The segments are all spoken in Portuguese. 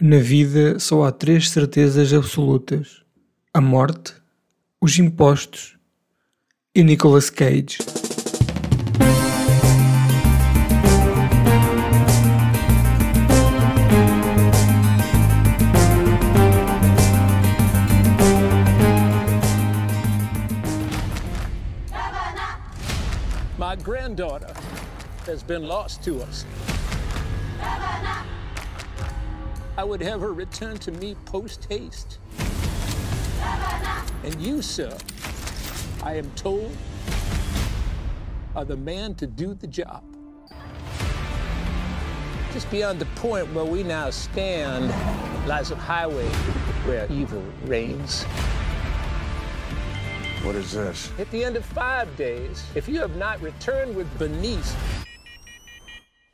Na vida só há três certezas absolutas: a morte, os impostos e Nicolas Cage. My granddaughter has been lost to us. I would have her return to me post haste. And you, sir, I am told, are the man to do the job. Just beyond the point where we now stand lies a highway where evil reigns. What is this? At the end of five days, if you have not returned with Bernice,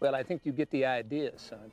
well, I think you get the idea, son.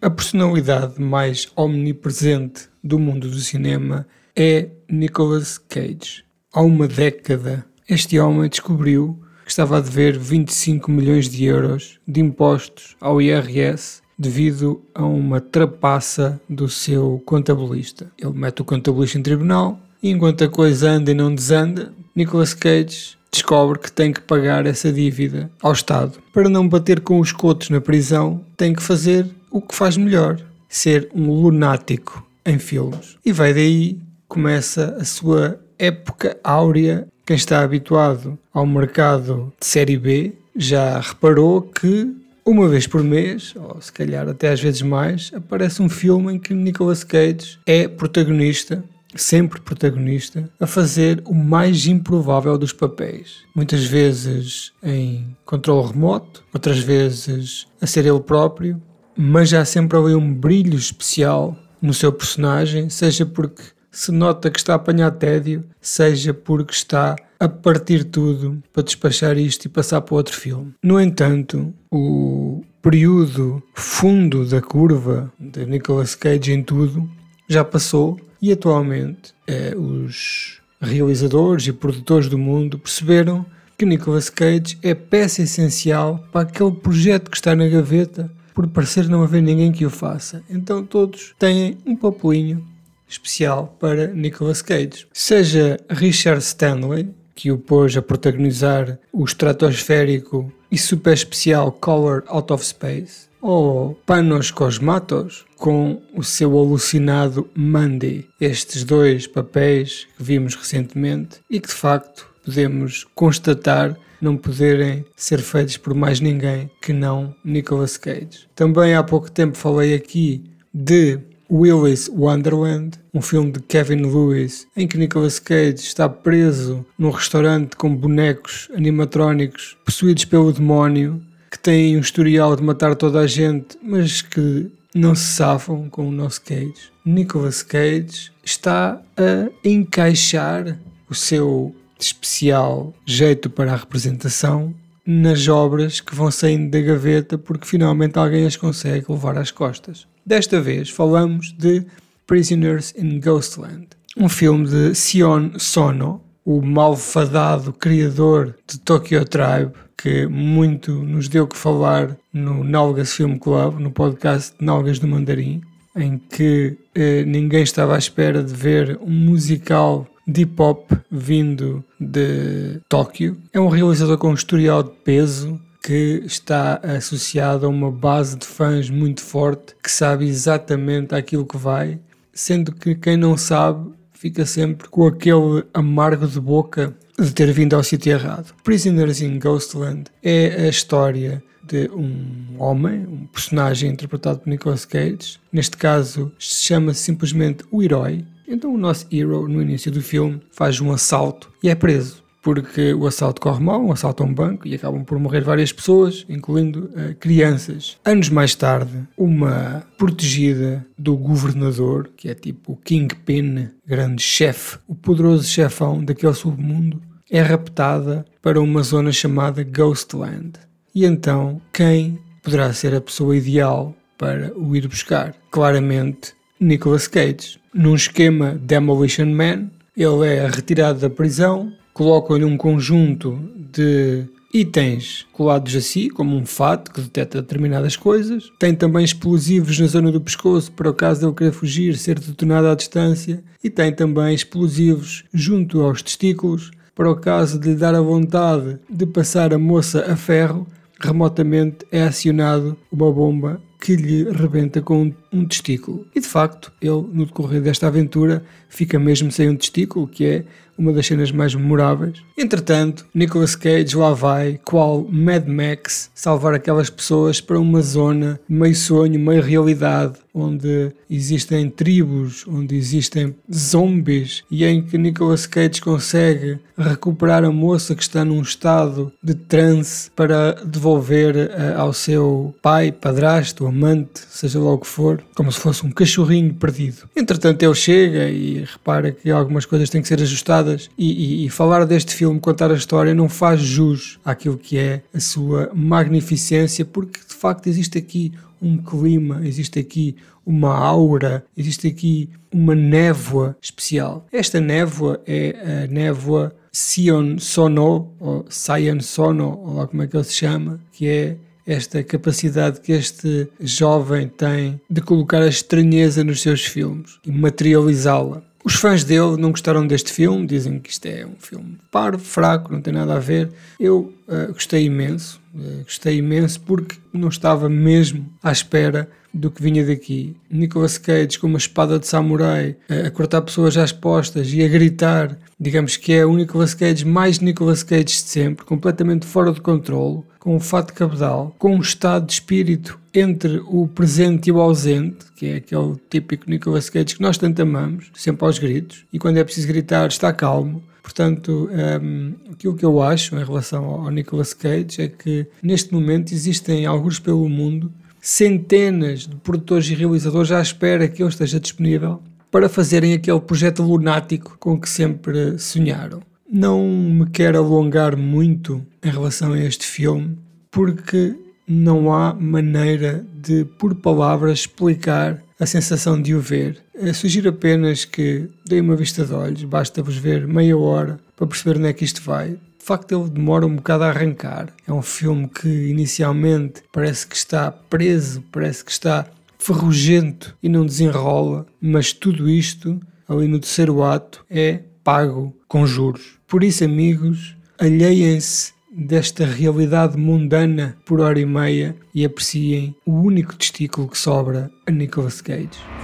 A personalidade mais omnipresente do mundo do cinema é Nicolas Cage. Há uma década, este homem descobriu que estava a dever 25 milhões de euros de impostos ao IRS devido a uma trapaça do seu contabilista. Ele mete o contabilista em tribunal e enquanto a coisa anda e não desanda, Nicolas Cage descobre que tem que pagar essa dívida ao Estado. Para não bater com os cotos na prisão, tem que fazer o que faz melhor: ser um lunático em filmes. E vai daí, começa a sua época áurea. Quem está habituado ao mercado de série B já reparou que uma vez por mês, ou se calhar até às vezes mais, aparece um filme em que Nicolas Cage é protagonista sempre protagonista, a fazer o mais improvável dos papéis. Muitas vezes em controle remoto, outras vezes a ser ele próprio, mas há sempre ali um brilho especial no seu personagem, seja porque se nota que está a apanhar tédio, seja porque está a partir tudo para despachar isto e passar para outro filme. No entanto, o período fundo da curva de Nicolas Cage em tudo já passou e atualmente eh, os realizadores e produtores do mundo perceberam que Nicolas Cage é peça essencial para aquele projeto que está na gaveta por parecer não haver ninguém que o faça. Então todos têm um papelinho especial para Nicolas Cage. Seja Richard Stanley, que o pôs a protagonizar o estratosférico e super especial Color Out of Space, ou Panos Cosmatos com o seu alucinado Mandy. Estes dois papéis que vimos recentemente e que de facto podemos constatar não poderem ser feitos por mais ninguém que não Nicolas Cage. Também há pouco tempo falei aqui de Willis Wonderland, um filme de Kevin Lewis, em que Nicolas Cage está preso num restaurante com bonecos animatrónicos possuídos pelo demónio, que têm um historial de matar toda a gente, mas que não se safam com o nosso Cage. Nicolas Cage está a encaixar o seu especial jeito para a representação nas obras que vão saindo da gaveta porque finalmente alguém as consegue levar às costas. Desta vez falamos de Prisoners in Ghostland, um filme de Sion Sono, o malfadado criador de Tokyo Tribe, que muito nos deu que falar no Nalgas Film Club, no podcast Nalgas do Mandarim, em que eh, ninguém estava à espera de ver um musical de hop vindo de Tóquio. É um realizador com um historial de peso que está associado a uma base de fãs muito forte que sabe exatamente aquilo que vai, sendo que quem não sabe fica sempre com aquele amargo de boca de ter vindo ao sítio errado. Prisoners in Ghostland é a história de um homem, um personagem interpretado por Nicolas Cage. Neste caso, chama -se simplesmente o herói. Então, o nosso hero, no início do filme, faz um assalto e é preso. Porque o assalto corre mal, um assalto a um banco, e acabam por morrer várias pessoas, incluindo uh, crianças. Anos mais tarde, uma protegida do governador, que é tipo o Kingpin, grande chefe, o poderoso chefão daquele submundo, é raptada para uma zona chamada Ghostland. E então, quem poderá ser a pessoa ideal para o ir buscar? Claramente, Nicolas Cage. Num esquema Demolition Man, ele é retirado da prisão, colocam-lhe um conjunto de itens colados a si, como um fato que detecta determinadas coisas. Tem também explosivos na zona do pescoço para o caso de ele querer fugir, ser detonado à distância. E tem também explosivos junto aos testículos para o caso de lhe dar a vontade de passar a moça a ferro. Remotamente é acionado uma bomba que lhe rebenta com um testículo. E de facto, ele, no decorrer desta aventura, fica mesmo sem um testículo, que é uma das cenas mais memoráveis. Entretanto, Nicolas Cage lá vai, qual Mad Max, salvar aquelas pessoas para uma zona meio sonho, meio realidade, onde existem tribos, onde existem zombies e em que Nicolas Cage consegue recuperar a moça que está num estado de transe para devolver uh, ao seu pai, padrasto, amante, seja lá o que for, como se fosse um cachorrinho perdido. Entretanto, ele chega e repara que algumas coisas têm que ser ajustadas e, e, e falar deste filme, contar a história, não faz jus àquilo que é a sua magnificência, porque de facto existe aqui um clima, existe aqui uma aura, existe aqui uma névoa especial. Esta névoa é a névoa Sion Sono, ou Sion Sono, ou lá como é que ele se chama, que é esta capacidade que este jovem tem de colocar a estranheza nos seus filmes e materializá-la. Os fãs dele não gostaram deste filme, dizem que isto é um filme parvo, fraco, não tem nada a ver. Eu uh, gostei imenso, gostei imenso porque não estava mesmo à espera do que vinha daqui. Nicolas Cage com uma espada de samurai uh, a cortar pessoas às postas e a gritar, digamos que é o Nicolas Cage mais Nicolas Cage de sempre, completamente fora de controle, com um fato cabedal, com um estado de espírito entre o presente e o ausente, que é aquele típico Nicolas Cage que nós tanto amamos, sempre aos gritos, e quando é preciso gritar está calmo. Portanto, um, aquilo que eu acho em relação ao Nicolas Cage é que neste momento existem alguns pelo mundo centenas de produtores e realizadores à espera que ele esteja disponível para fazerem aquele projeto lunático com que sempre sonharam. Não me quero alongar muito em relação a este filme, porque não há maneira de, por palavras, explicar a sensação de o ver. Eu sugiro apenas que deem uma vista de olhos, basta-vos ver meia hora para perceber onde é que isto vai. De facto, ele demora um bocado a arrancar. É um filme que inicialmente parece que está preso, parece que está ferrugento e não desenrola, mas tudo isto, ali no terceiro ato, é pago com juros. Por isso, amigos, alheiem-se desta realidade mundana por hora e meia e apreciem o único testículo que sobra a Nicolas Cage.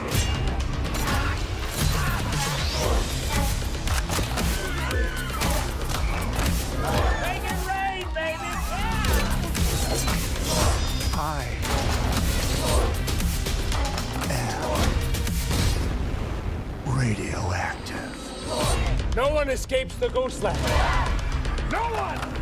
Radioactive. No one escapes the ghost lab. No one!